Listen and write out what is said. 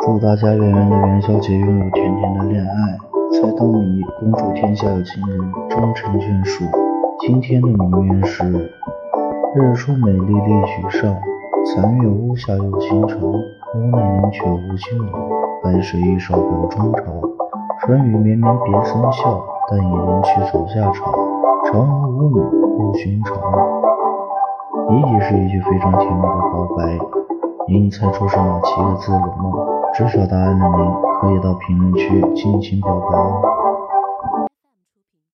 祝大家圆圆的元宵节拥有甜甜的恋爱，猜灯谜，恭祝天下有情人终成眷属。今天的谜面是：日出美丽丽举上，残月屋下有倾城。屋内宁缺无新郎，白水一勺表中朝。春雨绵绵别森笑，但引人去走下场。嫦娥舞女不寻常。谜底是一句非常甜蜜的告白，您猜出是哪七个字了吗？知晓答案的您可以到评论区尽情表白哦。